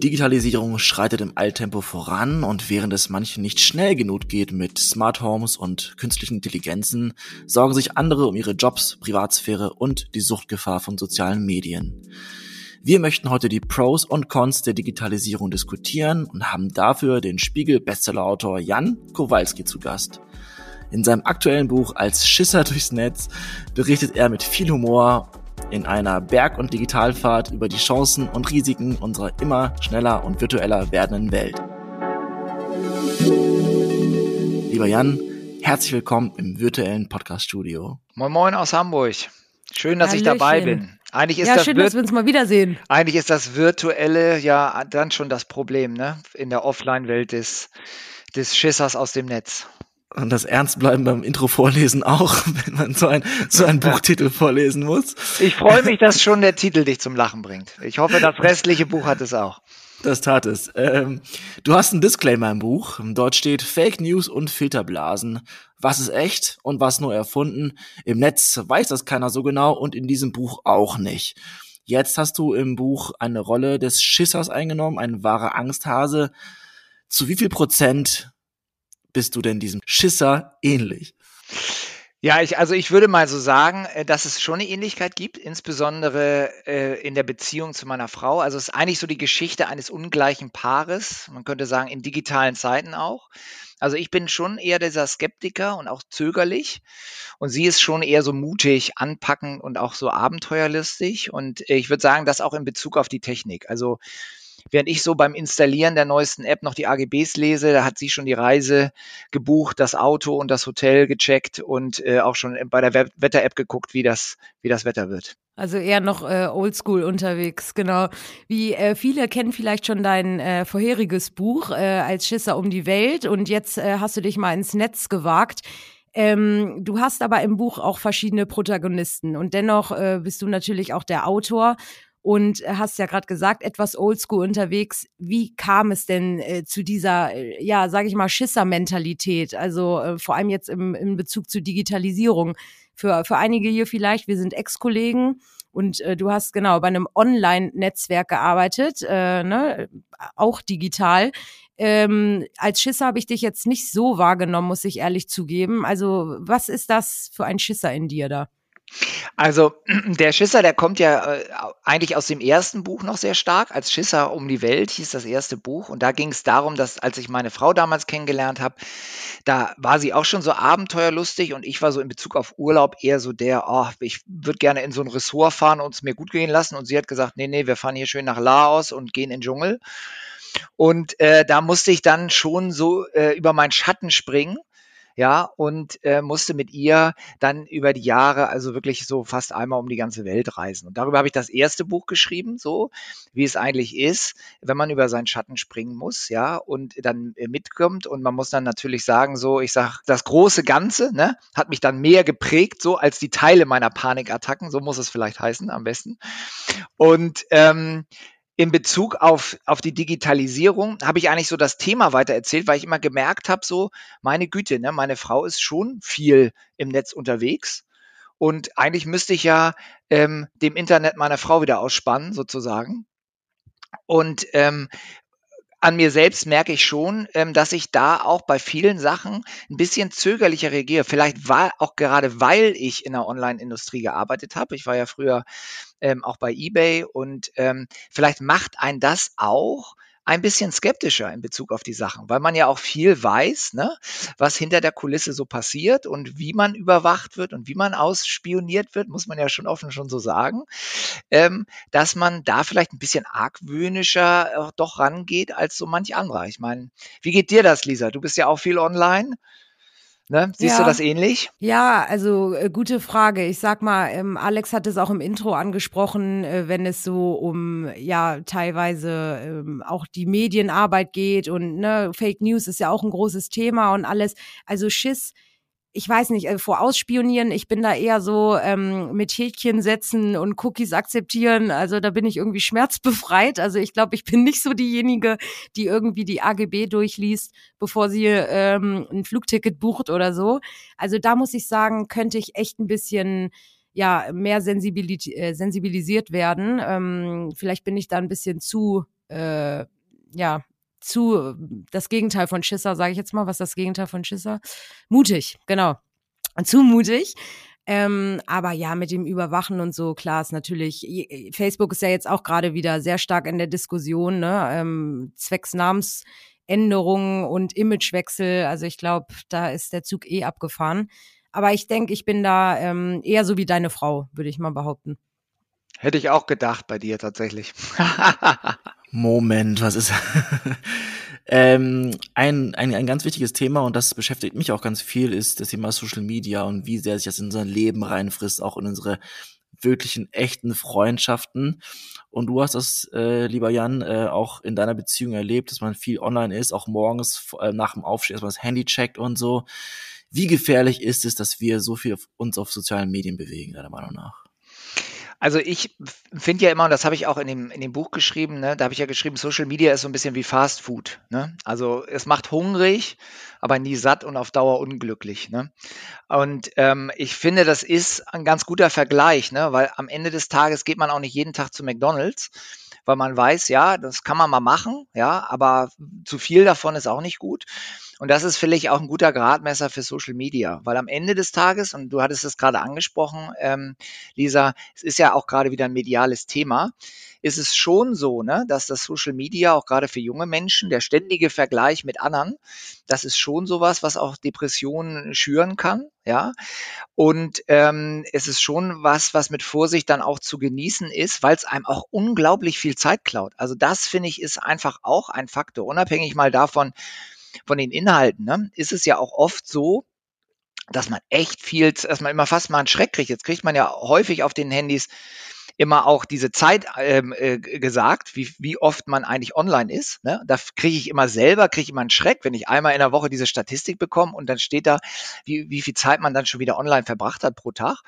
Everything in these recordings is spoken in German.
Digitalisierung schreitet im Alltempo voran und während es manchen nicht schnell genug geht mit Smart Homes und künstlichen Intelligenzen, sorgen sich andere um ihre Jobs, Privatsphäre und die Suchtgefahr von sozialen Medien. Wir möchten heute die Pros und Cons der Digitalisierung diskutieren und haben dafür den Spiegel-Bestsellerautor Jan Kowalski zu Gast. In seinem aktuellen Buch Als Schisser durchs Netz berichtet er mit viel Humor in einer Berg- und Digitalfahrt über die Chancen und Risiken unserer immer schneller und virtueller werdenden Welt. Lieber Jan, herzlich willkommen im virtuellen Podcast-Studio. Moin Moin aus Hamburg. Schön, dass Hallöchen. ich dabei bin. Eigentlich ist ja, das schön, dass wir uns mal wiedersehen. Eigentlich ist das Virtuelle ja dann schon das Problem, ne? In der Offline-Welt des, des Schissers aus dem Netz. Und das Ernstbleiben beim Intro vorlesen auch, wenn man so, ein, so einen Buchtitel vorlesen muss. Ich freue mich, dass schon der Titel dich zum Lachen bringt. Ich hoffe, das restliche Buch hat es auch. Das tat es. Ähm, du hast einen Disclaimer im Buch. Dort steht Fake News und Filterblasen. Was ist echt und was nur erfunden? Im Netz weiß das keiner so genau und in diesem Buch auch nicht. Jetzt hast du im Buch eine Rolle des Schissers eingenommen, ein wahrer Angsthase. Zu wie viel Prozent bist du denn diesem Schisser ähnlich? Ja, ich, also ich würde mal so sagen, äh, dass es schon eine Ähnlichkeit gibt, insbesondere äh, in der Beziehung zu meiner Frau. Also es ist eigentlich so die Geschichte eines ungleichen Paares, man könnte sagen in digitalen Zeiten auch. Also ich bin schon eher dieser Skeptiker und auch zögerlich und sie ist schon eher so mutig, anpackend und auch so abenteuerlustig und ich würde sagen, das auch in Bezug auf die Technik. Also Während ich so beim Installieren der neuesten App noch die AGBs lese, da hat sie schon die Reise gebucht, das Auto und das Hotel gecheckt und äh, auch schon bei der Wetter-App geguckt, wie das, wie das Wetter wird. Also eher noch äh, oldschool unterwegs, genau. Wie äh, viele kennen vielleicht schon dein äh, vorheriges Buch äh, als Schisser um die Welt und jetzt äh, hast du dich mal ins Netz gewagt. Ähm, du hast aber im Buch auch verschiedene Protagonisten und dennoch äh, bist du natürlich auch der Autor und hast ja gerade gesagt, etwas oldschool unterwegs. Wie kam es denn äh, zu dieser, äh, ja, sage ich mal, Schisser-Mentalität? Also äh, vor allem jetzt im, in Bezug zur Digitalisierung. Für, für einige hier vielleicht, wir sind Ex-Kollegen und äh, du hast genau bei einem Online-Netzwerk gearbeitet, äh, ne, auch digital. Ähm, als Schisser habe ich dich jetzt nicht so wahrgenommen, muss ich ehrlich zugeben. Also was ist das für ein Schisser in dir da? Also der Schisser, der kommt ja äh, eigentlich aus dem ersten Buch noch sehr stark. Als Schisser um die Welt hieß das erste Buch. Und da ging es darum, dass als ich meine Frau damals kennengelernt habe, da war sie auch schon so abenteuerlustig und ich war so in Bezug auf Urlaub eher so der, oh, ich würde gerne in so ein Ressort fahren und es mir gut gehen lassen. Und sie hat gesagt, nee, nee, wir fahren hier schön nach Laos und gehen in den Dschungel. Und äh, da musste ich dann schon so äh, über meinen Schatten springen ja, und äh, musste mit ihr dann über die Jahre also wirklich so fast einmal um die ganze Welt reisen. Und darüber habe ich das erste Buch geschrieben, so wie es eigentlich ist, wenn man über seinen Schatten springen muss, ja, und dann äh, mitkommt. Und man muss dann natürlich sagen, so, ich sage, das große Ganze, ne, hat mich dann mehr geprägt, so als die Teile meiner Panikattacken, so muss es vielleicht heißen, am besten. Und ähm, in Bezug auf, auf die Digitalisierung habe ich eigentlich so das Thema weiter erzählt, weil ich immer gemerkt habe, so, meine Güte, ne, meine Frau ist schon viel im Netz unterwegs. Und eigentlich müsste ich ja ähm, dem Internet meine Frau wieder ausspannen, sozusagen. Und ähm, an mir selbst merke ich schon, ähm, dass ich da auch bei vielen Sachen ein bisschen zögerlicher reagiere. Vielleicht war auch gerade, weil ich in der Online-Industrie gearbeitet habe. Ich war ja früher ähm, auch bei eBay und ähm, vielleicht macht ein das auch ein bisschen skeptischer in Bezug auf die Sachen, weil man ja auch viel weiß, ne, was hinter der Kulisse so passiert und wie man überwacht wird und wie man ausspioniert wird, muss man ja schon offen schon so sagen, ähm, dass man da vielleicht ein bisschen argwöhnischer äh, doch rangeht als so manch anderer. Ich meine, wie geht dir das, Lisa? Du bist ja auch viel online. Ne? Siehst ja. du das ähnlich? Ja, also äh, gute Frage. Ich sag mal, ähm, Alex hat es auch im Intro angesprochen, äh, wenn es so um ja teilweise ähm, auch die Medienarbeit geht und ne, Fake News ist ja auch ein großes Thema und alles. Also Schiss ich weiß nicht, äh, vor Ausspionieren, ich bin da eher so ähm, mit Häkchen setzen und Cookies akzeptieren. Also da bin ich irgendwie schmerzbefreit. Also ich glaube, ich bin nicht so diejenige, die irgendwie die AGB durchliest, bevor sie ähm, ein Flugticket bucht oder so. Also da muss ich sagen, könnte ich echt ein bisschen ja mehr sensibilis äh, sensibilisiert werden. Ähm, vielleicht bin ich da ein bisschen zu äh, ja, zu das Gegenteil von Schisser, sage ich jetzt mal. Was das Gegenteil von Schisser? Mutig, genau. Zu mutig. Ähm, aber ja, mit dem Überwachen und so, klar ist natürlich, Facebook ist ja jetzt auch gerade wieder sehr stark in der Diskussion, ne? Ähm, zwecks Namensänderungen und Imagewechsel. Also ich glaube, da ist der Zug eh abgefahren. Aber ich denke, ich bin da ähm, eher so wie deine Frau, würde ich mal behaupten. Hätte ich auch gedacht bei dir tatsächlich. Moment, was ist? ähm, ein, ein, ein ganz wichtiges Thema und das beschäftigt mich auch ganz viel, ist das Thema Social Media und wie sehr sich das in unser Leben reinfrisst, auch in unsere wirklichen, echten Freundschaften. Und du hast das, äh, lieber Jan, äh, auch in deiner Beziehung erlebt, dass man viel online ist, auch morgens äh, nach dem Aufstehen erstmal das Handy checkt und so. Wie gefährlich ist es, dass wir so viel auf, uns auf sozialen Medien bewegen, deiner Meinung nach? Also ich finde ja immer, und das habe ich auch in dem, in dem Buch geschrieben, ne, da habe ich ja geschrieben, Social Media ist so ein bisschen wie Fast Food. Ne? Also es macht hungrig, aber nie satt und auf Dauer unglücklich. Ne? Und ähm, ich finde, das ist ein ganz guter Vergleich, ne? weil am Ende des Tages geht man auch nicht jeden Tag zu McDonald's, weil man weiß, ja, das kann man mal machen, ja, aber zu viel davon ist auch nicht gut. Und das ist vielleicht auch ein guter Gradmesser für Social Media, weil am Ende des Tages, und du hattest es gerade angesprochen, ähm, Lisa, es ist ja auch gerade wieder ein mediales Thema, ist es schon so, ne, dass das Social Media auch gerade für junge Menschen, der ständige Vergleich mit anderen, das ist schon sowas, was auch Depressionen schüren kann, ja. Und ähm, es ist schon was, was mit Vorsicht dann auch zu genießen ist, weil es einem auch unglaublich viel Zeit klaut. Also das finde ich ist einfach auch ein Faktor, unabhängig mal davon, von den Inhalten, ne, ist es ja auch oft so, dass man echt viel, dass man immer fast mal einen Schreck kriegt. Jetzt kriegt man ja häufig auf den Handys immer auch diese Zeit ähm, äh, gesagt, wie, wie oft man eigentlich online ist. Ne? Da kriege ich immer selber, kriege ich immer einen Schreck, wenn ich einmal in der Woche diese Statistik bekomme und dann steht da, wie, wie viel Zeit man dann schon wieder online verbracht hat pro Tag.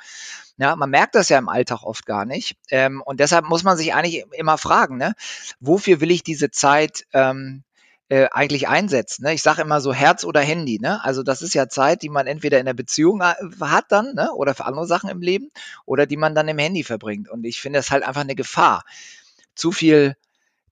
Ja, man merkt das ja im Alltag oft gar nicht. Ähm, und deshalb muss man sich eigentlich immer fragen, ne? wofür will ich diese Zeit ähm, äh, eigentlich einsetzt. Ne? Ich sage immer so Herz oder Handy. Ne? Also das ist ja Zeit, die man entweder in der Beziehung äh, hat dann ne? oder für andere Sachen im Leben oder die man dann im Handy verbringt. Und ich finde es halt einfach eine Gefahr, zu viel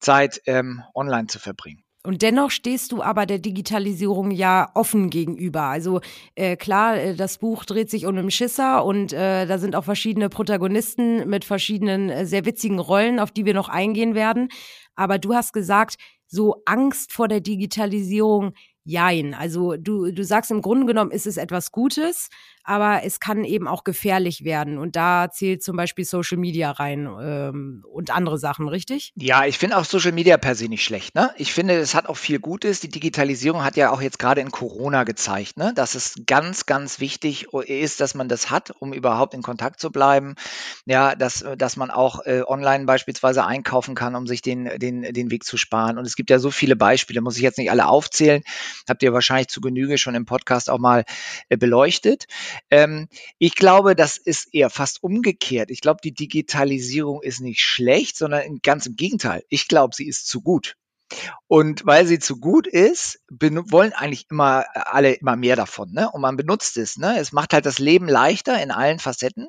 Zeit ähm, online zu verbringen. Und dennoch stehst du aber der Digitalisierung ja offen gegenüber. Also äh, klar, äh, das Buch dreht sich um einen Schisser und äh, da sind auch verschiedene Protagonisten mit verschiedenen äh, sehr witzigen Rollen, auf die wir noch eingehen werden. Aber du hast gesagt, so Angst vor der Digitalisierung, jein. Also du, du sagst im Grunde genommen ist es etwas Gutes, aber es kann eben auch gefährlich werden. Und da zählt zum Beispiel Social Media rein ähm, und andere Sachen, richtig? Ja, ich finde auch Social Media per se nicht schlecht. Ne? Ich finde, es hat auch viel Gutes. Die Digitalisierung hat ja auch jetzt gerade in Corona gezeigt, ne? dass es ganz, ganz wichtig ist, dass man das hat, um überhaupt in Kontakt zu bleiben. Ja, dass, dass man auch äh, online beispielsweise einkaufen kann, um sich den, den, den Weg zu sparen. Und es gibt ja so viele Beispiele, muss ich jetzt nicht alle aufzählen. Habt ihr wahrscheinlich zu Genüge schon im Podcast auch mal äh, beleuchtet. Ähm, ich glaube, das ist eher fast umgekehrt. Ich glaube, die Digitalisierung ist nicht schlecht, sondern ganz im Gegenteil. Ich glaube, sie ist zu gut. Und weil sie zu gut ist, wollen eigentlich immer alle immer mehr davon. Ne? Und man benutzt es. Ne? Es macht halt das Leben leichter in allen Facetten.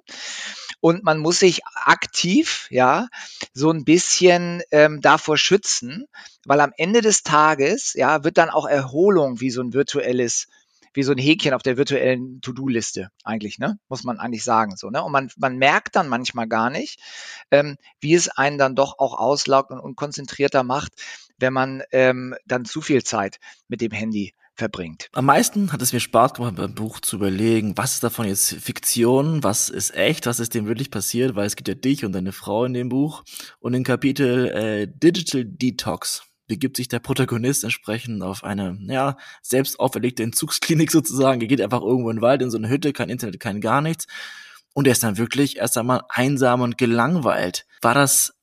Und man muss sich aktiv, ja, so ein bisschen ähm, davor schützen, weil am Ende des Tages, ja, wird dann auch Erholung wie so ein virtuelles wie so ein Häkchen auf der virtuellen To-Do-Liste eigentlich, ne? Muss man eigentlich sagen. So, ne? Und man, man merkt dann manchmal gar nicht, ähm, wie es einen dann doch auch auslaugt und unkonzentrierter macht, wenn man ähm, dann zu viel Zeit mit dem Handy verbringt. Am meisten hat es mir Spaß gemacht, beim Buch zu überlegen, was ist davon jetzt Fiktion, was ist echt, was ist dem wirklich passiert, weil es gibt ja dich und deine Frau in dem Buch und im Kapitel äh, Digital Detox begibt sich der Protagonist entsprechend auf eine, ja, selbst auferlegte Entzugsklinik sozusagen. Er geht einfach irgendwo in den Wald, in so eine Hütte, kein Internet, kein gar nichts. Und er ist dann wirklich erst einmal einsam und gelangweilt. War das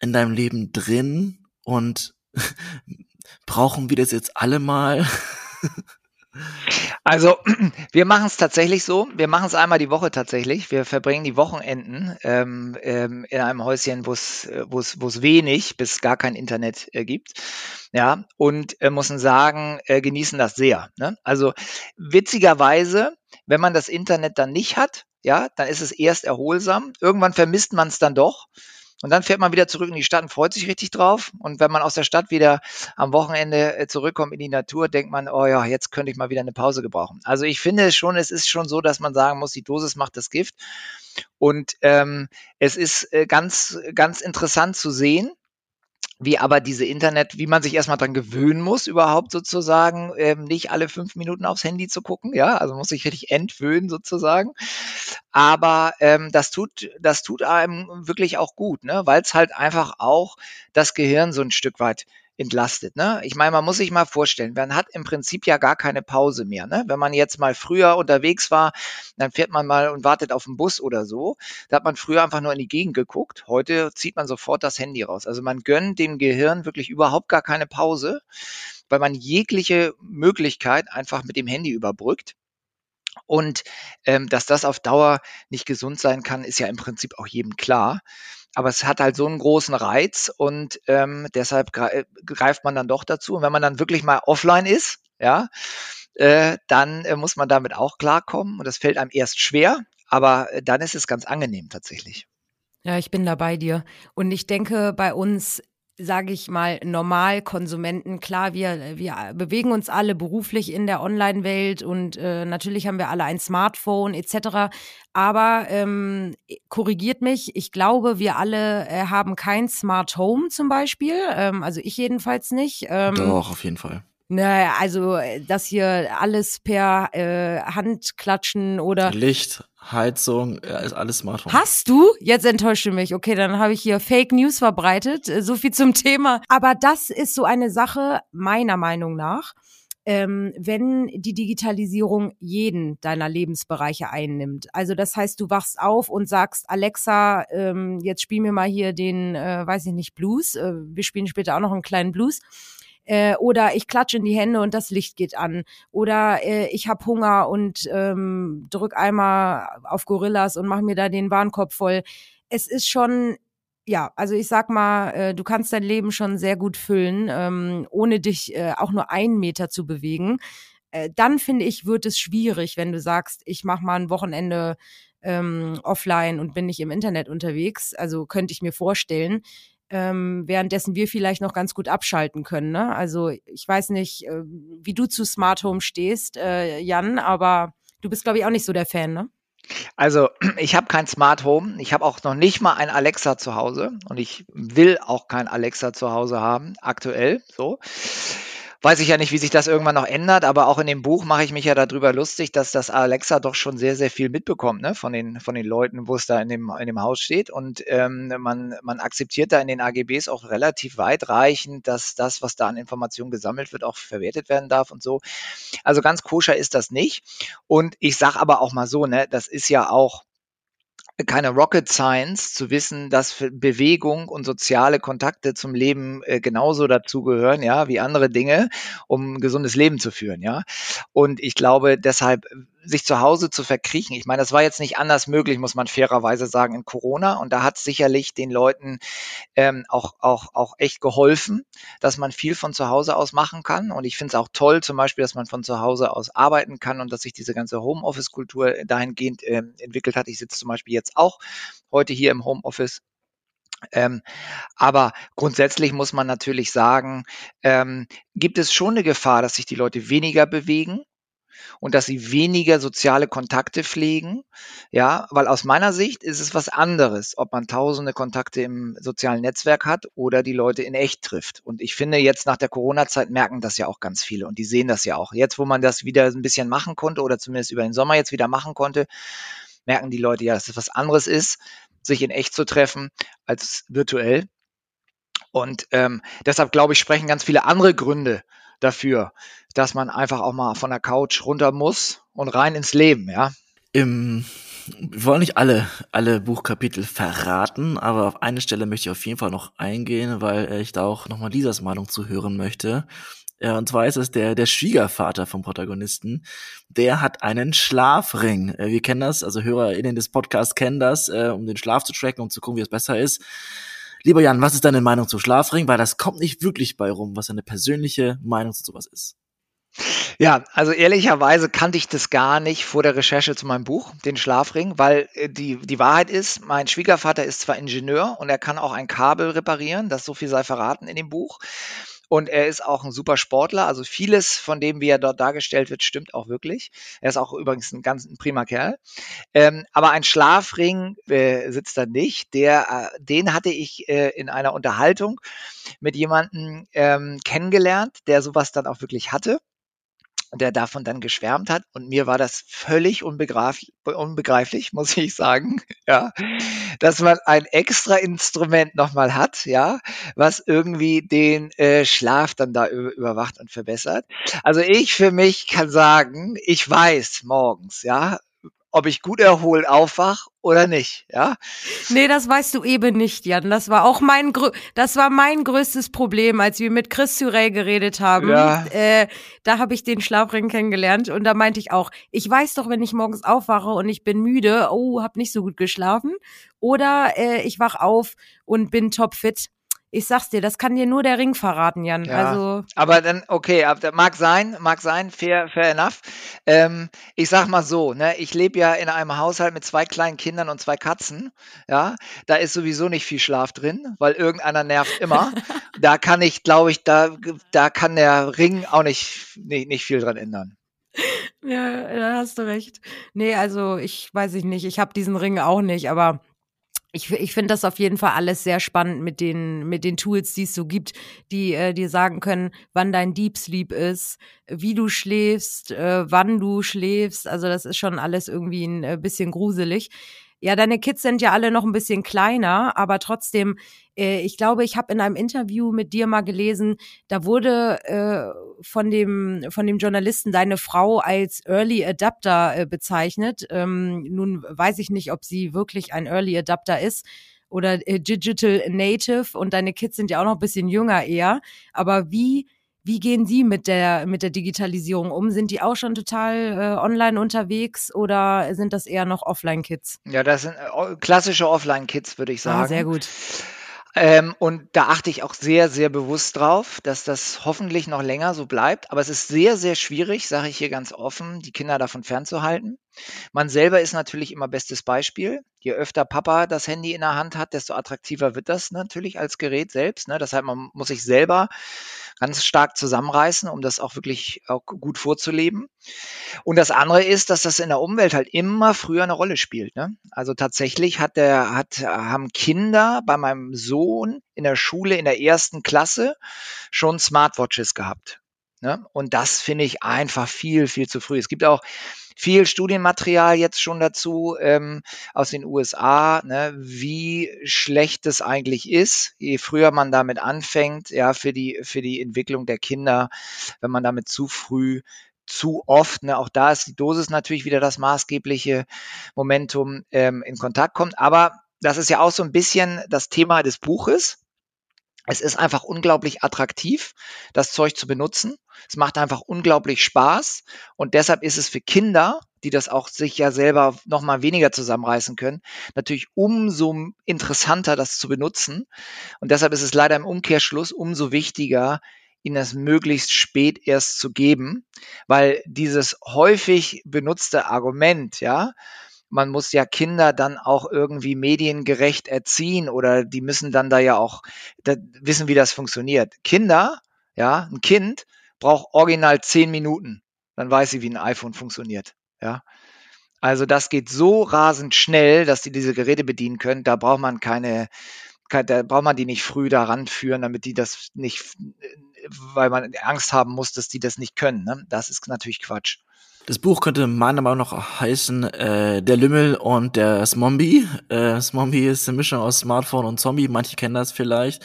in deinem Leben drin und brauchen wir das jetzt alle mal? Also, wir machen es tatsächlich so. Wir machen es einmal die Woche tatsächlich. Wir verbringen die Wochenenden ähm, ähm, in einem Häuschen, wo es es wenig bis gar kein Internet äh, gibt. Ja, und äh, müssen sagen, äh, genießen das sehr. Ne? Also witzigerweise, wenn man das Internet dann nicht hat, ja, dann ist es erst erholsam. Irgendwann vermisst man es dann doch. Und dann fährt man wieder zurück in die Stadt und freut sich richtig drauf. Und wenn man aus der Stadt wieder am Wochenende äh, zurückkommt in die Natur, denkt man, oh ja, jetzt könnte ich mal wieder eine Pause gebrauchen. Also ich finde schon, es ist schon so, dass man sagen muss, die Dosis macht das Gift. Und ähm, es ist äh, ganz, ganz interessant zu sehen, wie aber diese Internet, wie man sich erstmal dran gewöhnen muss, überhaupt sozusagen, ähm, nicht alle fünf Minuten aufs Handy zu gucken, ja, also muss ich richtig entwöhnen sozusagen. Aber ähm, das tut, das tut einem wirklich auch gut, ne, weil es halt einfach auch das Gehirn so ein Stück weit entlastet. Ne? Ich meine, man muss sich mal vorstellen, man hat im Prinzip ja gar keine Pause mehr. Ne? Wenn man jetzt mal früher unterwegs war, dann fährt man mal und wartet auf den Bus oder so. Da hat man früher einfach nur in die Gegend geguckt. Heute zieht man sofort das Handy raus. Also man gönnt dem Gehirn wirklich überhaupt gar keine Pause, weil man jegliche Möglichkeit einfach mit dem Handy überbrückt. Und ähm, dass das auf Dauer nicht gesund sein kann, ist ja im Prinzip auch jedem klar aber es hat halt so einen großen Reiz und ähm, deshalb äh, greift man dann doch dazu. Und wenn man dann wirklich mal offline ist, ja, äh, dann äh, muss man damit auch klarkommen. Und das fällt einem erst schwer, aber äh, dann ist es ganz angenehm tatsächlich. Ja, ich bin da bei dir. Und ich denke, bei uns sage ich mal, Normalkonsumenten. Klar, wir, wir bewegen uns alle beruflich in der Online-Welt und äh, natürlich haben wir alle ein Smartphone etc. Aber ähm, korrigiert mich, ich glaube, wir alle äh, haben kein Smart Home zum Beispiel. Ähm, also ich jedenfalls nicht. Ähm, Doch, auf jeden Fall. Naja, also äh, das hier alles per äh, Handklatschen oder Licht, Heizung, ja, ist alles Smart Home. Hast du? Jetzt enttäuscht du mich. Okay, dann habe ich hier Fake News verbreitet. Äh, so viel zum Thema. Aber das ist so eine Sache, meiner Meinung nach, ähm, wenn die Digitalisierung jeden deiner Lebensbereiche einnimmt. Also das heißt, du wachst auf und sagst, Alexa, ähm, jetzt spiel mir mal hier den, äh, weiß ich nicht, Blues. Äh, wir spielen später auch noch einen kleinen Blues äh, oder ich klatsche in die Hände und das Licht geht an oder äh, ich habe Hunger und ähm, drück einmal auf Gorillas und mach mir da den Warenkorb voll. Es ist schon ja, also ich sag mal, äh, du kannst dein Leben schon sehr gut füllen, ähm, ohne dich äh, auch nur einen Meter zu bewegen. Äh, dann finde ich, wird es schwierig, wenn du sagst, ich mach mal ein Wochenende ähm, offline und bin nicht im Internet unterwegs. Also könnte ich mir vorstellen ähm, währenddessen wir vielleicht noch ganz gut abschalten können. Ne? Also ich weiß nicht, äh, wie du zu Smart Home stehst, äh, Jan, aber du bist, glaube ich, auch nicht so der Fan, ne? Also ich habe kein Smart Home, ich habe auch noch nicht mal ein Alexa zu Hause und ich will auch kein Alexa zu Hause haben, aktuell so. Weiß ich ja nicht, wie sich das irgendwann noch ändert, aber auch in dem Buch mache ich mich ja darüber lustig, dass das Alexa doch schon sehr, sehr viel mitbekommt, ne, von den, von den Leuten, wo es da in dem, in dem Haus steht. Und ähm, man, man akzeptiert da in den AGBs auch relativ weitreichend, dass das, was da an Informationen gesammelt wird, auch verwertet werden darf und so. Also ganz koscher ist das nicht. Und ich sage aber auch mal so, ne, das ist ja auch keine Rocket Science zu wissen, dass Bewegung und soziale Kontakte zum Leben äh, genauso dazugehören, ja, wie andere Dinge, um ein gesundes Leben zu führen, ja. Und ich glaube, deshalb sich zu Hause zu verkriechen. Ich meine, das war jetzt nicht anders möglich, muss man fairerweise sagen, in Corona. Und da hat sicherlich den Leuten ähm, auch, auch, auch echt geholfen, dass man viel von zu Hause aus machen kann. Und ich finde es auch toll, zum Beispiel, dass man von zu Hause aus arbeiten kann und dass sich diese ganze Homeoffice-Kultur dahingehend ähm, entwickelt hat. Ich sitze zum Beispiel jetzt auch heute hier im Homeoffice ähm, aber grundsätzlich muss man natürlich sagen, ähm, gibt es schon eine Gefahr, dass sich die Leute weniger bewegen und dass sie weniger soziale Kontakte pflegen. Ja, weil aus meiner Sicht ist es was anderes, ob man tausende Kontakte im sozialen Netzwerk hat oder die Leute in echt trifft. Und ich finde, jetzt nach der Corona-Zeit merken das ja auch ganz viele und die sehen das ja auch. Jetzt, wo man das wieder ein bisschen machen konnte oder zumindest über den Sommer jetzt wieder machen konnte, merken die Leute ja, dass es was anderes ist, sich in echt zu treffen als virtuell. Und ähm, deshalb glaube ich, sprechen ganz viele andere Gründe dafür, dass man einfach auch mal von der Couch runter muss und rein ins Leben, ja. Im, wir wollen nicht alle, alle Buchkapitel verraten, aber auf eine Stelle möchte ich auf jeden Fall noch eingehen, weil ich da auch nochmal Lisas Meinung zu hören möchte. Ja, und zwar ist es der, der Schwiegervater vom Protagonisten. Der hat einen Schlafring. Äh, wir kennen das, also HörerInnen des Podcasts kennen das, äh, um den Schlaf zu tracken, um zu gucken, wie es besser ist. Lieber Jan, was ist deine Meinung zum Schlafring? Weil das kommt nicht wirklich bei rum, was deine persönliche Meinung zu sowas ist. Ja, also ehrlicherweise kannte ich das gar nicht vor der Recherche zu meinem Buch, den Schlafring, weil äh, die, die Wahrheit ist, mein Schwiegervater ist zwar Ingenieur und er kann auch ein Kabel reparieren, das so viel sei verraten in dem Buch. Und er ist auch ein super Sportler. Also vieles von dem, wie er dort dargestellt wird, stimmt auch wirklich. Er ist auch übrigens ein ganz ein prima Kerl. Ähm, aber ein Schlafring äh, sitzt da nicht. Der, äh, den hatte ich äh, in einer Unterhaltung mit jemandem ähm, kennengelernt, der sowas dann auch wirklich hatte der davon dann geschwärmt hat. Und mir war das völlig unbegreiflich, muss ich sagen, ja, dass man ein extra Instrument nochmal hat, ja, was irgendwie den äh, Schlaf dann da überwacht und verbessert. Also ich für mich kann sagen, ich weiß morgens, ja, ob ich gut erholt aufwach oder nicht, ja? Nee, das weißt du eben nicht, Jan. Das war auch mein, das war mein größtes Problem, als wir mit Chris Surey geredet haben. Ja. Äh, da habe ich den Schlafring kennengelernt und da meinte ich auch, ich weiß doch, wenn ich morgens aufwache und ich bin müde, oh, hab nicht so gut geschlafen. Oder äh, ich wach auf und bin topfit ich sag's dir, das kann dir nur der Ring verraten, Jan. Ja, also aber dann, okay, mag sein, mag sein, fair, fair enough. Ähm, ich sag mal so, ne, ich lebe ja in einem Haushalt mit zwei kleinen Kindern und zwei Katzen. Ja, da ist sowieso nicht viel Schlaf drin, weil irgendeiner nervt immer. da kann ich, glaube ich, da, da kann der Ring auch nicht, nicht, nicht viel dran ändern. Ja, da hast du recht. Nee, also ich weiß ich nicht. Ich habe diesen Ring auch nicht, aber ich, ich finde das auf jeden Fall alles sehr spannend mit den, mit den Tools, die es so gibt, die äh, dir sagen können, wann dein Deep Sleep ist, wie du schläfst, äh, wann du schläfst. Also das ist schon alles irgendwie ein äh, bisschen gruselig. Ja, deine Kids sind ja alle noch ein bisschen kleiner, aber trotzdem, äh, ich glaube, ich habe in einem Interview mit dir mal gelesen, da wurde äh, von dem von dem Journalisten deine Frau als Early Adapter äh, bezeichnet. Ähm, nun weiß ich nicht, ob sie wirklich ein Early Adapter ist oder äh, Digital Native und deine Kids sind ja auch noch ein bisschen jünger eher. Aber wie wie gehen Sie mit der, mit der Digitalisierung um? Sind die auch schon total äh, online unterwegs oder sind das eher noch Offline-Kids? Ja, das sind äh, klassische Offline-Kids, würde ich sagen. Ah, sehr gut. Ähm, und da achte ich auch sehr, sehr bewusst drauf, dass das hoffentlich noch länger so bleibt. Aber es ist sehr, sehr schwierig, sage ich hier ganz offen, die Kinder davon fernzuhalten. Man selber ist natürlich immer bestes Beispiel. Je öfter Papa das Handy in der Hand hat, desto attraktiver wird das natürlich als Gerät selbst. Ne? Das heißt, man muss sich selber ganz stark zusammenreißen, um das auch wirklich auch gut vorzuleben. Und das andere ist, dass das in der Umwelt halt immer früher eine Rolle spielt. Ne? Also tatsächlich hat der, hat, haben Kinder bei meinem Sohn in der Schule in der ersten Klasse schon Smartwatches gehabt. Ne? Und das finde ich einfach viel, viel zu früh. Es gibt auch viel Studienmaterial jetzt schon dazu ähm, aus den USA, ne, wie schlecht es eigentlich ist, je früher man damit anfängt, ja, für die, für die Entwicklung der Kinder, wenn man damit zu früh zu oft, ne, auch da ist die Dosis natürlich wieder das maßgebliche Momentum ähm, in Kontakt kommt. Aber das ist ja auch so ein bisschen das Thema des Buches. Es ist einfach unglaublich attraktiv, das Zeug zu benutzen. Es macht einfach unglaublich Spaß und deshalb ist es für Kinder, die das auch sich ja selber noch mal weniger zusammenreißen können, natürlich umso interessanter, das zu benutzen. Und deshalb ist es leider im Umkehrschluss umso wichtiger, ihnen das möglichst spät erst zu geben, weil dieses häufig benutzte Argument, ja, man muss ja Kinder dann auch irgendwie mediengerecht erziehen oder die müssen dann da ja auch wissen, wie das funktioniert. Kinder, ja, ein Kind braucht original zehn Minuten, dann weiß sie, wie ein iPhone funktioniert, ja. Also das geht so rasend schnell, dass sie diese Geräte bedienen können. Da braucht man keine, da braucht man die nicht früh daran führen, damit die das nicht, weil man Angst haben muss, dass die das nicht können. Ne? Das ist natürlich Quatsch. Das Buch könnte meiner Meinung nach heißen äh, Der Lümmel und der Smombie. Äh, Smombie ist eine Mischung aus Smartphone und Zombie, manche kennen das vielleicht.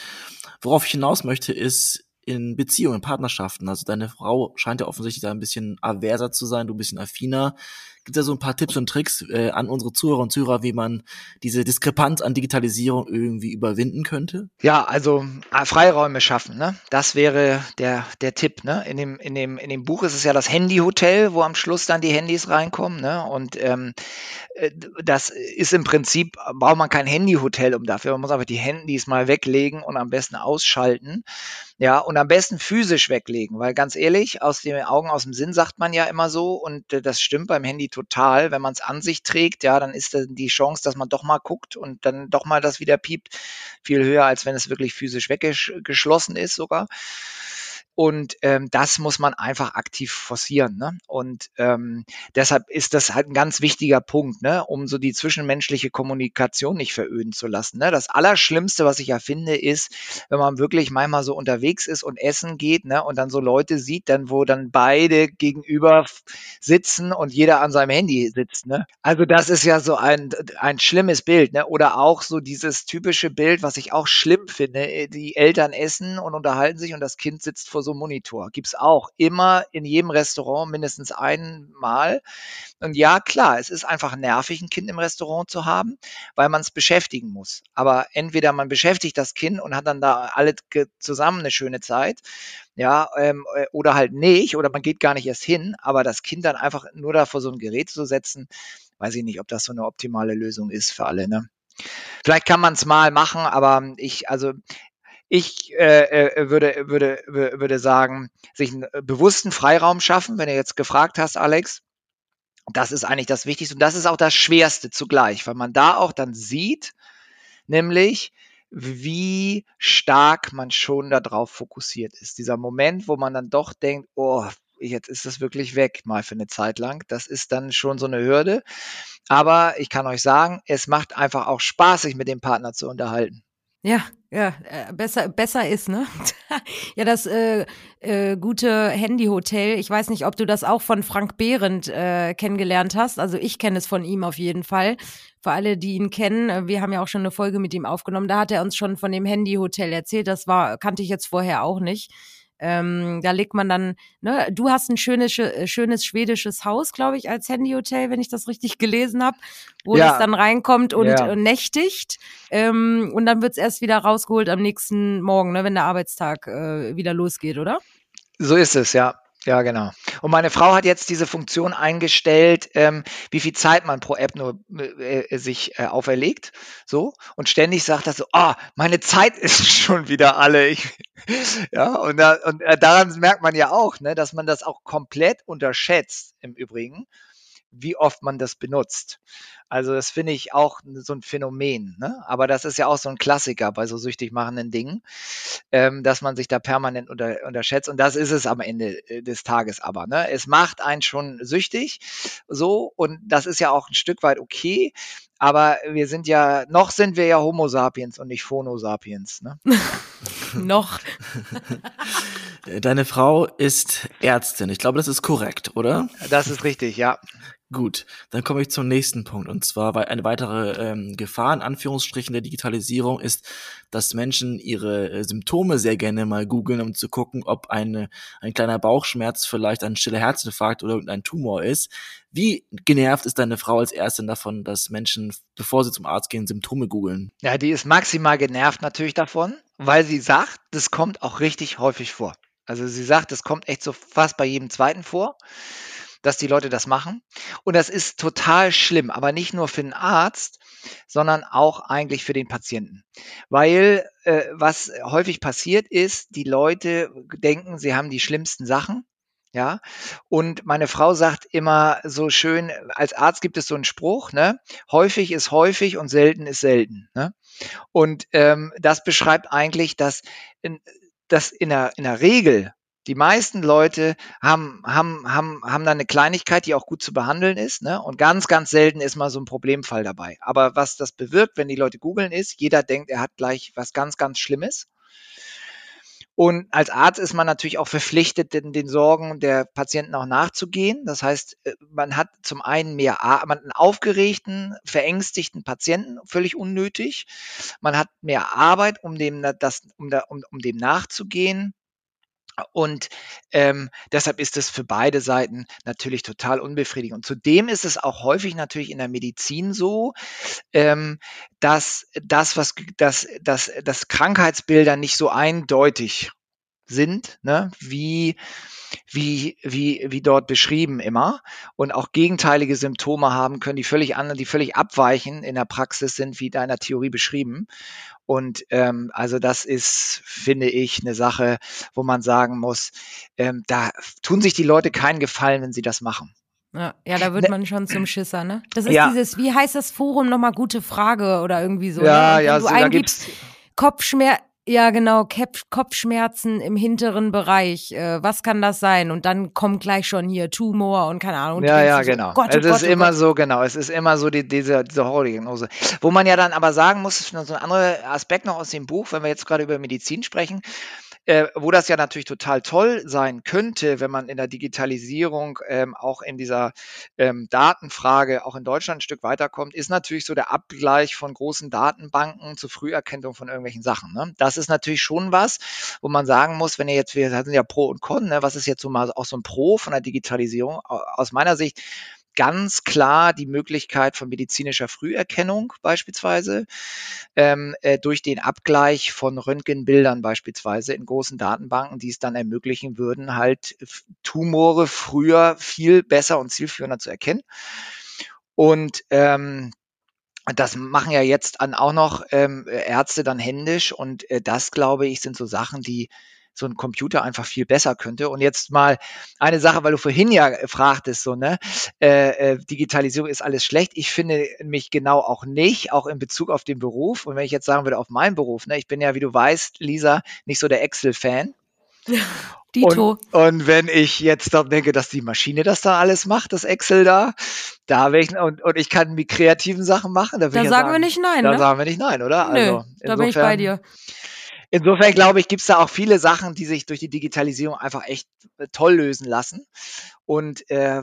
Worauf ich hinaus möchte, ist in Beziehungen, in Partnerschaften. Also deine Frau scheint ja offensichtlich da ein bisschen averser zu sein, du ein bisschen affiner. Gibt es da so ein paar Tipps und Tricks äh, an unsere Zuhörer und Zuhörer, wie man diese Diskrepanz an Digitalisierung irgendwie überwinden könnte? Ja, also äh, Freiräume schaffen, ne? Das wäre der, der Tipp, ne? In dem, in, dem, in dem Buch ist es ja das Handyhotel, wo am Schluss dann die Handys reinkommen, ne? Und ähm, äh, das ist im Prinzip, braucht man kein Handyhotel um dafür. Man muss einfach die Handys mal weglegen und am besten ausschalten. Ja, und am besten physisch weglegen, weil ganz ehrlich, aus den Augen, aus dem Sinn sagt man ja immer so und äh, das stimmt beim Handy total. Wenn man es an sich trägt, ja, dann ist die Chance, dass man doch mal guckt und dann doch mal das wieder piept, viel höher, als wenn es wirklich physisch weggeschlossen ist sogar. Und ähm, das muss man einfach aktiv forcieren. Ne? Und ähm, deshalb ist das halt ein ganz wichtiger Punkt, ne? um so die zwischenmenschliche Kommunikation nicht veröden zu lassen. Ne? Das Allerschlimmste, was ich ja finde, ist, wenn man wirklich manchmal so unterwegs ist und essen geht ne? und dann so Leute sieht, dann wo dann beide gegenüber sitzen und jeder an seinem Handy sitzt. Ne? Also das ist ja so ein, ein schlimmes Bild. Ne? Oder auch so dieses typische Bild, was ich auch schlimm finde. Die Eltern essen und unterhalten sich und das Kind sitzt vor so so Monitor. Gibt es auch immer in jedem Restaurant mindestens einmal. Und ja, klar, es ist einfach nervig, ein Kind im Restaurant zu haben, weil man es beschäftigen muss. Aber entweder man beschäftigt das Kind und hat dann da alle zusammen eine schöne Zeit, ja, ähm, äh, oder halt nicht, oder man geht gar nicht erst hin, aber das Kind dann einfach nur da vor so ein Gerät zu setzen, weiß ich nicht, ob das so eine optimale Lösung ist für alle, ne? Vielleicht kann man es mal machen, aber ich, also ich äh, äh, würde, würde, würde sagen, sich einen äh, bewussten Freiraum schaffen, wenn du jetzt gefragt hast, Alex. Das ist eigentlich das Wichtigste und das ist auch das Schwerste zugleich, weil man da auch dann sieht, nämlich wie stark man schon darauf fokussiert ist. Dieser Moment, wo man dann doch denkt, oh, jetzt ist das wirklich weg, mal für eine Zeit lang. Das ist dann schon so eine Hürde. Aber ich kann euch sagen, es macht einfach auch Spaß, sich mit dem Partner zu unterhalten. Ja, ja, äh, besser, besser ist, ne? ja, das äh, äh, gute Handyhotel. Ich weiß nicht, ob du das auch von Frank Behrendt äh, kennengelernt hast. Also ich kenne es von ihm auf jeden Fall. Für alle, die ihn kennen, äh, wir haben ja auch schon eine Folge mit ihm aufgenommen. Da hat er uns schon von dem Handyhotel erzählt. Das war kannte ich jetzt vorher auch nicht. Ähm, da legt man dann, ne, du hast ein schönes, äh, schönes schwedisches Haus, glaube ich, als Handyhotel, wenn ich das richtig gelesen habe, wo ja. es dann reinkommt und, ja. und nächtigt. Ähm, und dann wird's erst wieder rausgeholt am nächsten Morgen, ne, wenn der Arbeitstag äh, wieder losgeht, oder? So ist es, ja. Ja, genau. Und meine Frau hat jetzt diese Funktion eingestellt, ähm, wie viel Zeit man pro App nur äh, äh sich äh, auferlegt. So. Und ständig sagt er so, ah, oh, meine Zeit ist schon wieder alle. Ich, ja, und, da, und äh, daran merkt man ja auch, ne, dass man das auch komplett unterschätzt im Übrigen wie oft man das benutzt. Also das finde ich auch so ein Phänomen. Ne? Aber das ist ja auch so ein Klassiker bei so süchtig machenden Dingen, ähm, dass man sich da permanent unter, unterschätzt. Und das ist es am Ende äh, des Tages aber. Ne? Es macht einen schon süchtig so und das ist ja auch ein Stück weit okay. Aber wir sind ja, noch sind wir ja Homo sapiens und nicht Phono sapiens. Ne? noch. Deine Frau ist Ärztin. Ich glaube, das ist korrekt, oder? Das ist richtig, ja. Gut, dann komme ich zum nächsten Punkt. Und zwar, weil eine weitere ähm, Gefahr in Anführungsstrichen der Digitalisierung ist, dass Menschen ihre äh, Symptome sehr gerne mal googeln, um zu gucken, ob eine, ein kleiner Bauchschmerz vielleicht ein stiller Herzinfarkt oder irgendein Tumor ist. Wie genervt ist deine Frau als Ärztin davon, dass Menschen, bevor sie zum Arzt gehen, Symptome googeln? Ja, die ist maximal genervt natürlich davon, weil sie sagt, das kommt auch richtig häufig vor. Also sie sagt, das kommt echt so fast bei jedem zweiten vor dass die Leute das machen. Und das ist total schlimm, aber nicht nur für den Arzt, sondern auch eigentlich für den Patienten. Weil äh, was häufig passiert ist, die Leute denken, sie haben die schlimmsten Sachen. Ja, und meine Frau sagt immer so schön, als Arzt gibt es so einen Spruch, ne? Häufig ist häufig und selten ist selten. Ne? Und ähm, das beschreibt eigentlich, dass in, dass in der, in der Regel die meisten Leute haben, haben, haben, haben da eine Kleinigkeit, die auch gut zu behandeln ist. Ne? Und ganz, ganz selten ist mal so ein Problemfall dabei. Aber was das bewirkt, wenn die Leute googeln, ist, jeder denkt, er hat gleich was ganz, ganz Schlimmes. Und als Arzt ist man natürlich auch verpflichtet, den, den, Sorgen der Patienten auch nachzugehen. Das heißt, äh, man hat zum einen mehr, man hat einen aufgeregten, verängstigten Patienten, völlig unnötig. Man hat mehr Arbeit, um dem, das, um, um, um dem nachzugehen. Und ähm, deshalb ist es für beide Seiten natürlich total unbefriedigend. Und zudem ist es auch häufig natürlich in der Medizin so, ähm, dass das, was dass, dass, dass Krankheitsbilder nicht so eindeutig sind, ne, wie, wie, wie, wie dort beschrieben immer und auch gegenteilige Symptome haben können, die völlig andere, die völlig abweichen in der Praxis sind, wie deiner Theorie beschrieben. Und ähm, also das ist, finde ich, eine Sache, wo man sagen muss, ähm, da tun sich die Leute keinen Gefallen, wenn sie das machen. Ja, ja, da wird ne man schon zum Schisser, ne? Das ist ja. dieses, wie heißt das Forum nochmal, gute Frage oder irgendwie so. Ja, ne? ja, so, da gibt's Kopfschmerz, ja, genau, Kopfschmerzen im hinteren Bereich. Äh, was kann das sein? Und dann kommt gleich schon hier Tumor und keine Ahnung. Ja, ja, so, genau. Gott, oh es Gott, ist oh immer Gott. so, genau. Es ist immer so die, diese, diese Horrordiagnose. Wo man ja dann aber sagen muss, ist so ein anderer Aspekt noch aus dem Buch, wenn wir jetzt gerade über Medizin sprechen äh, wo das ja natürlich total toll sein könnte, wenn man in der Digitalisierung ähm, auch in dieser ähm, Datenfrage auch in Deutschland ein Stück weiterkommt, ist natürlich so der Abgleich von großen Datenbanken zur Früherkennung von irgendwelchen Sachen. Ne? Das ist natürlich schon was, wo man sagen muss, wenn ihr jetzt, wir sind ja Pro und Con, ne? was ist jetzt so mal auch so ein Pro von der Digitalisierung? Aus meiner Sicht ganz klar die Möglichkeit von medizinischer Früherkennung beispielsweise ähm, äh, durch den Abgleich von Röntgenbildern beispielsweise in großen Datenbanken, die es dann ermöglichen würden, halt Tumore früher viel besser und zielführender zu erkennen. Und ähm, das machen ja jetzt an auch noch ähm, Ärzte dann händisch und äh, das glaube ich sind so Sachen, die so ein Computer einfach viel besser könnte. Und jetzt mal eine Sache, weil du vorhin ja fragtest, so, ne, äh, äh, Digitalisierung ist alles schlecht. Ich finde mich genau auch nicht, auch in Bezug auf den Beruf. Und wenn ich jetzt sagen würde, auf meinen Beruf, ne, ich bin ja, wie du weißt, Lisa, nicht so der Excel-Fan. Dito. Und, und wenn ich jetzt doch denke, dass die Maschine das da alles macht, das Excel da, da ich, und, und ich kann mit kreativen Sachen machen, da, da sagen, sagen, wir nicht nein. Da ne? sagen wir nicht nein, oder? Nö, also, da bin ich bei dir. Insofern glaube ich, gibt es da auch viele Sachen, die sich durch die Digitalisierung einfach echt toll lösen lassen und äh,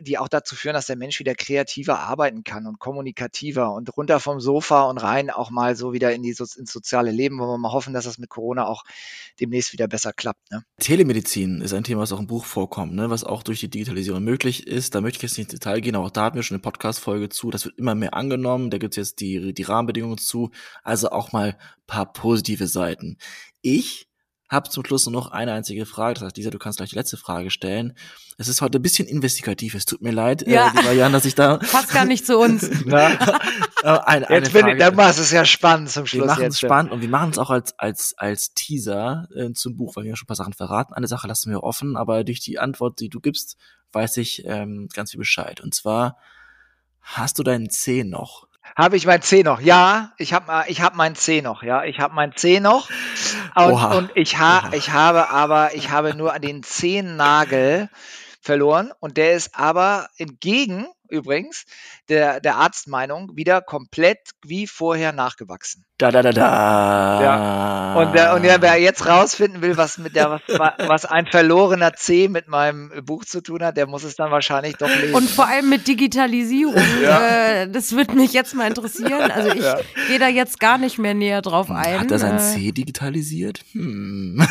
die auch dazu führen, dass der Mensch wieder kreativer arbeiten kann und kommunikativer und runter vom Sofa und rein auch mal so wieder in die ins soziale Leben, wo wir mal hoffen, dass das mit Corona auch demnächst wieder besser klappt. Ne? Telemedizin ist ein Thema, was auch im Buch vorkommt, ne? was auch durch die Digitalisierung möglich ist. Da möchte ich jetzt nicht ins Detail gehen, aber auch da hatten wir schon eine Podcast-Folge zu. Das wird immer mehr angenommen. Da gibt es jetzt die, die Rahmenbedingungen zu. Also auch mal paar positive Seiten. Ich habe zum Schluss nur noch eine einzige Frage. Das heißt, Lisa, du kannst gleich die letzte Frage stellen. Es ist heute ein bisschen investigativ. Es tut mir leid, äh, ja. äh, lieber Jan, dass ich da. Passt gar nicht zu uns. Na, eine, eine jetzt bin ich, dann machst es ja spannend zum Schluss. Wir machen es spannend und wir machen es auch als, als, als Teaser äh, zum Buch, weil wir ja schon ein paar Sachen verraten. Eine Sache lassen wir offen, aber durch die Antwort, die du gibst, weiß ich ähm, ganz viel Bescheid. Und zwar, hast du deinen C noch? Habe ich mein C noch? Ja, ich habe ich hab mein C noch. Ja, ich habe mein C noch. Und, und ich, ha, ich habe aber, ich habe nur den Zehennagel verloren und der ist aber entgegen übrigens der, der Arztmeinung wieder komplett wie vorher nachgewachsen. Da, da, da, da. Ja. Und, der, und der, wer jetzt rausfinden will, was mit der, was, was ein verlorener C mit meinem Buch zu tun hat, der muss es dann wahrscheinlich doch lesen. Und vor allem mit Digitalisierung. Ja. Äh, das würde mich jetzt mal interessieren. Also ich ja. gehe da jetzt gar nicht mehr näher drauf ein. Hat er sein äh. C digitalisiert? Hm.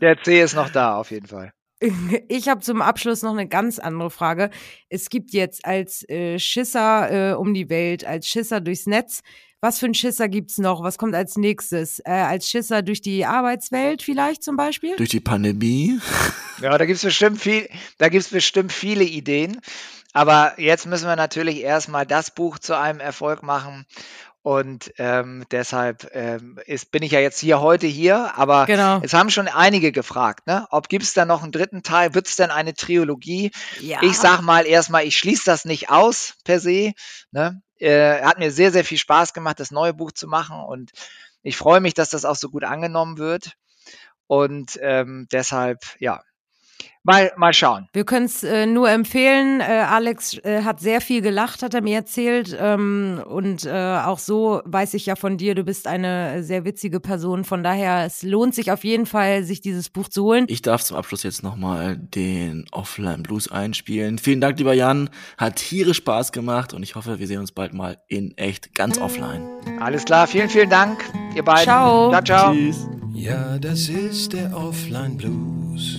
Der C ist noch da, auf jeden Fall. Ich habe zum Abschluss noch eine ganz andere Frage. Es gibt jetzt als äh, Schisser äh, um die Welt, als Schisser durchs Netz, was für ein Schisser gibt's noch? Was kommt als nächstes? Äh, als Schisser durch die Arbeitswelt vielleicht zum Beispiel? Durch die Pandemie? Ja, da gibt's bestimmt viel, da gibt's bestimmt viele Ideen. Aber jetzt müssen wir natürlich erstmal das Buch zu einem Erfolg machen und ähm, deshalb ähm, ist, bin ich ja jetzt hier heute hier, aber genau. es haben schon einige gefragt, ne? Ob gibt es da noch einen dritten Teil? Wird es denn eine Trilogie? Ja. Ich sag mal erstmal, ich schließe das nicht aus per se. Ne? Äh, hat mir sehr, sehr viel Spaß gemacht, das neue Buch zu machen und ich freue mich, dass das auch so gut angenommen wird. Und ähm, deshalb, ja, Mal, mal schauen. Wir können es äh, nur empfehlen. Äh, Alex äh, hat sehr viel gelacht, hat er mir erzählt. Ähm, und äh, auch so weiß ich ja von dir, du bist eine sehr witzige Person. Von daher, es lohnt sich auf jeden Fall, sich dieses Buch zu holen. Ich darf zum Abschluss jetzt nochmal den Offline Blues einspielen. Vielen Dank, lieber Jan. Hat tierisch Spaß gemacht und ich hoffe, wir sehen uns bald mal in echt ganz offline. Alles klar, vielen, vielen Dank, ihr beiden. Ciao. Ciao, ciao. Tschüss. Ja, das ist der Offline Blues.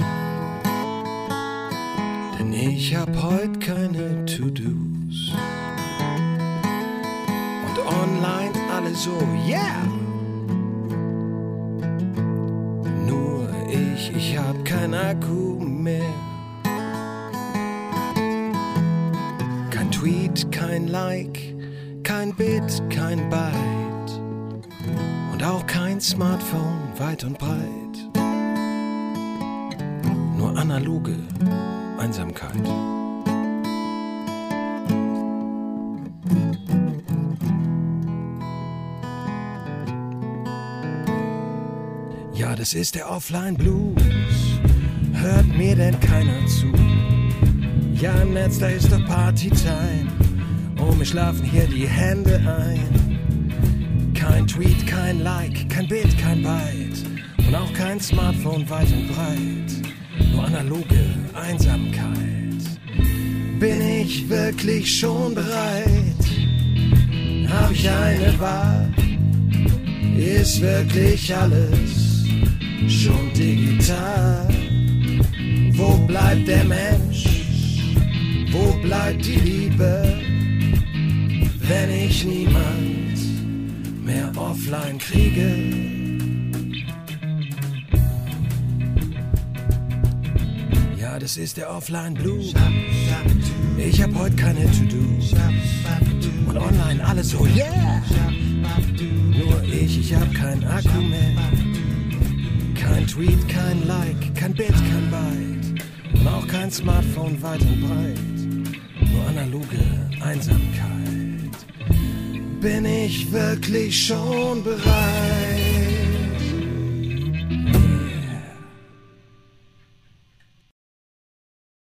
Denn ich hab heute keine To-Dos. Und online alle so, yeah! Nur ich, ich hab kein Akku mehr. Kein Tweet, kein Like, kein Bit, kein Byte. Und auch kein Smartphone weit und breit. Nur analoge Einsamkeit. Ja, das ist der Offline Blues. Hört mir denn keiner zu? Ja, im Netz, da ist doch Partytime. Oh, mir schlafen hier die Hände ein. Kein Tweet, kein Like, kein Bild, kein Byte. Und auch kein Smartphone weit und breit. Analoge Einsamkeit. Bin ich wirklich schon bereit? Hab ich eine Wahl? Ist wirklich alles schon digital? Wo bleibt der Mensch? Wo bleibt die Liebe, wenn ich niemand mehr offline kriege? Das ist der Offline Blues. Ich hab heute keine To-Do. Und online alles so, yeah! Nur ich, ich hab kein Akku mehr. Kein Tweet, kein Like, kein Bild, kein Byte. Und auch kein Smartphone weit und breit. Nur analoge Einsamkeit. Bin ich wirklich schon bereit?